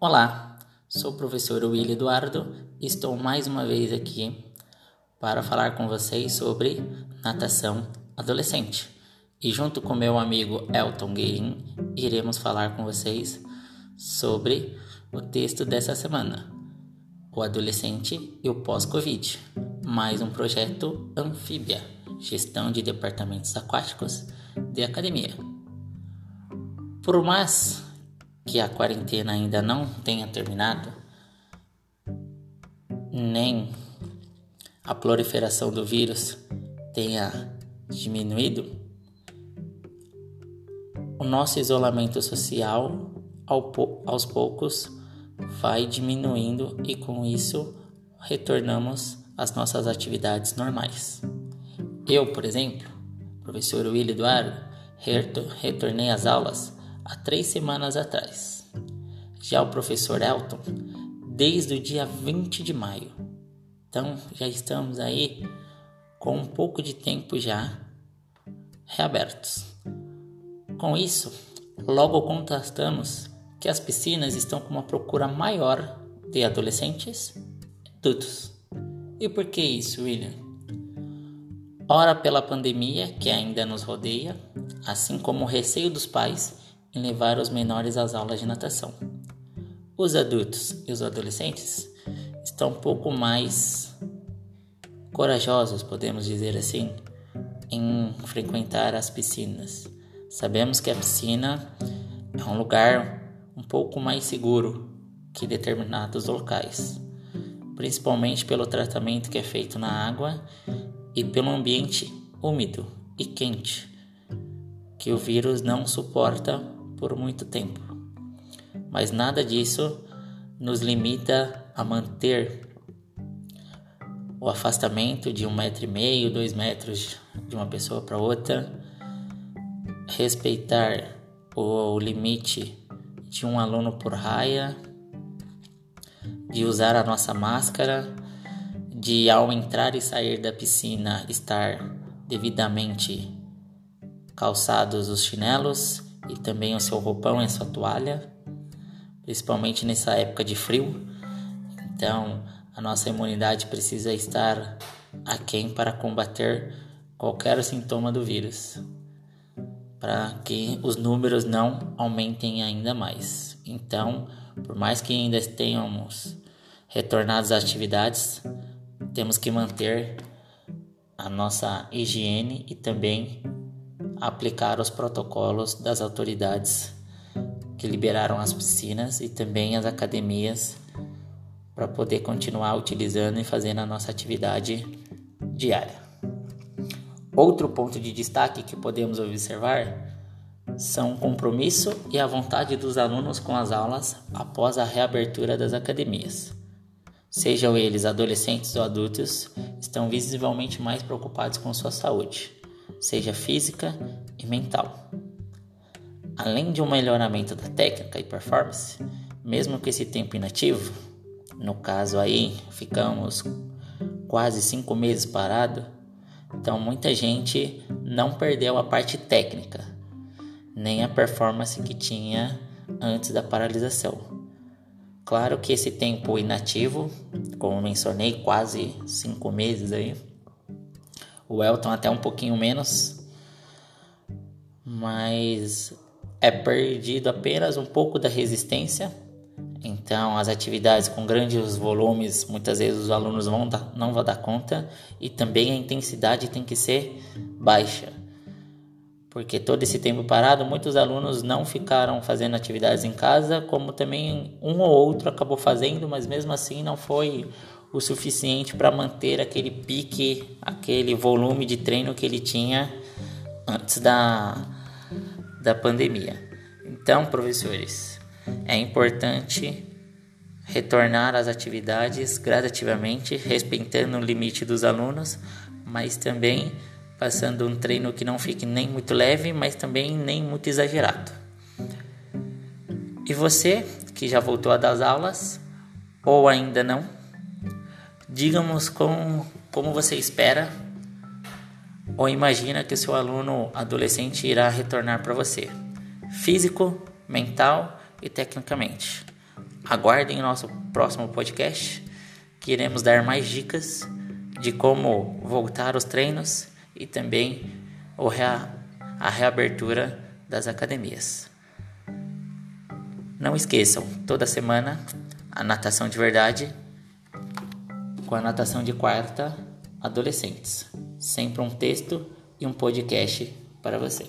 Olá, sou o professor Willi Eduardo e estou mais uma vez aqui para falar com vocês sobre natação adolescente. E junto com meu amigo Elton Guerin, iremos falar com vocês sobre o texto dessa semana, O Adolescente e o Pós-Covid, mais um projeto Anfíbia, Gestão de Departamentos Aquáticos de Academia. Por mais que a quarentena ainda não tenha terminado, nem a proliferação do vírus tenha diminuído, o nosso isolamento social aos poucos vai diminuindo e com isso retornamos às nossas atividades normais. Eu, por exemplo, professor Willi Eduardo, retornei às aulas há três semanas atrás. Já o professor Elton, desde o dia 20 de maio. Então já estamos aí com um pouco de tempo já reabertos. Com isso, logo constatamos que as piscinas estão com uma procura maior de adolescentes e adultos. E por que isso, William? Ora pela pandemia que ainda nos rodeia, assim como o receio dos pais em levar os menores às aulas de natação. Os adultos e os adolescentes estão um pouco mais corajosos, podemos dizer assim, em frequentar as piscinas. Sabemos que a piscina é um lugar um pouco mais seguro que determinados locais, principalmente pelo tratamento que é feito na água e pelo ambiente úmido e quente, que o vírus não suporta por muito tempo. Mas nada disso nos limita a manter o afastamento de um metro e meio, dois metros de uma pessoa para outra, respeitar o limite de um aluno por raia, de usar a nossa máscara, de ao entrar e sair da piscina estar devidamente calçados os chinelos e também o seu roupão e a sua toalha, principalmente nessa época de frio. Então, a nossa imunidade precisa estar aquém para combater qualquer sintoma do vírus, para que os números não aumentem ainda mais. Então, por mais que ainda tenhamos retornado às atividades, temos que manter a nossa higiene e também aplicar os protocolos das autoridades que liberaram as piscinas e também as academias para poder continuar utilizando e fazendo a nossa atividade diária. Outro ponto de destaque que podemos observar são o compromisso e a vontade dos alunos com as aulas após a reabertura das academias. Sejam eles adolescentes ou adultos, estão visivelmente mais preocupados com sua saúde seja física e mental. Além de um melhoramento da técnica e performance, mesmo com esse tempo inativo, no caso aí ficamos quase cinco meses parado, então muita gente não perdeu a parte técnica, nem a performance que tinha antes da paralisação. Claro que esse tempo inativo, como mencionei, quase cinco meses aí, o Elton até um pouquinho menos, mas é perdido apenas um pouco da resistência. Então, as atividades com grandes volumes, muitas vezes os alunos vão dar, não vão dar conta e também a intensidade tem que ser baixa. Porque todo esse tempo parado, muitos alunos não ficaram fazendo atividades em casa, como também um ou outro acabou fazendo, mas mesmo assim não foi o suficiente para manter aquele pique, aquele volume de treino que ele tinha antes da, da pandemia. Então, professores, é importante retornar às atividades gradativamente, respeitando o limite dos alunos, mas também passando um treino que não fique nem muito leve, mas também nem muito exagerado. E você que já voltou a dar as aulas ou ainda não, Diga-nos como, como você espera ou imagina que o seu aluno adolescente irá retornar para você, físico, mental e tecnicamente. aguardem nosso próximo podcast, que iremos dar mais dicas de como voltar aos treinos e também a reabertura das academias. Não esqueçam, toda semana a natação de verdade com a natação de quarta adolescentes. Sempre um texto e um podcast para você.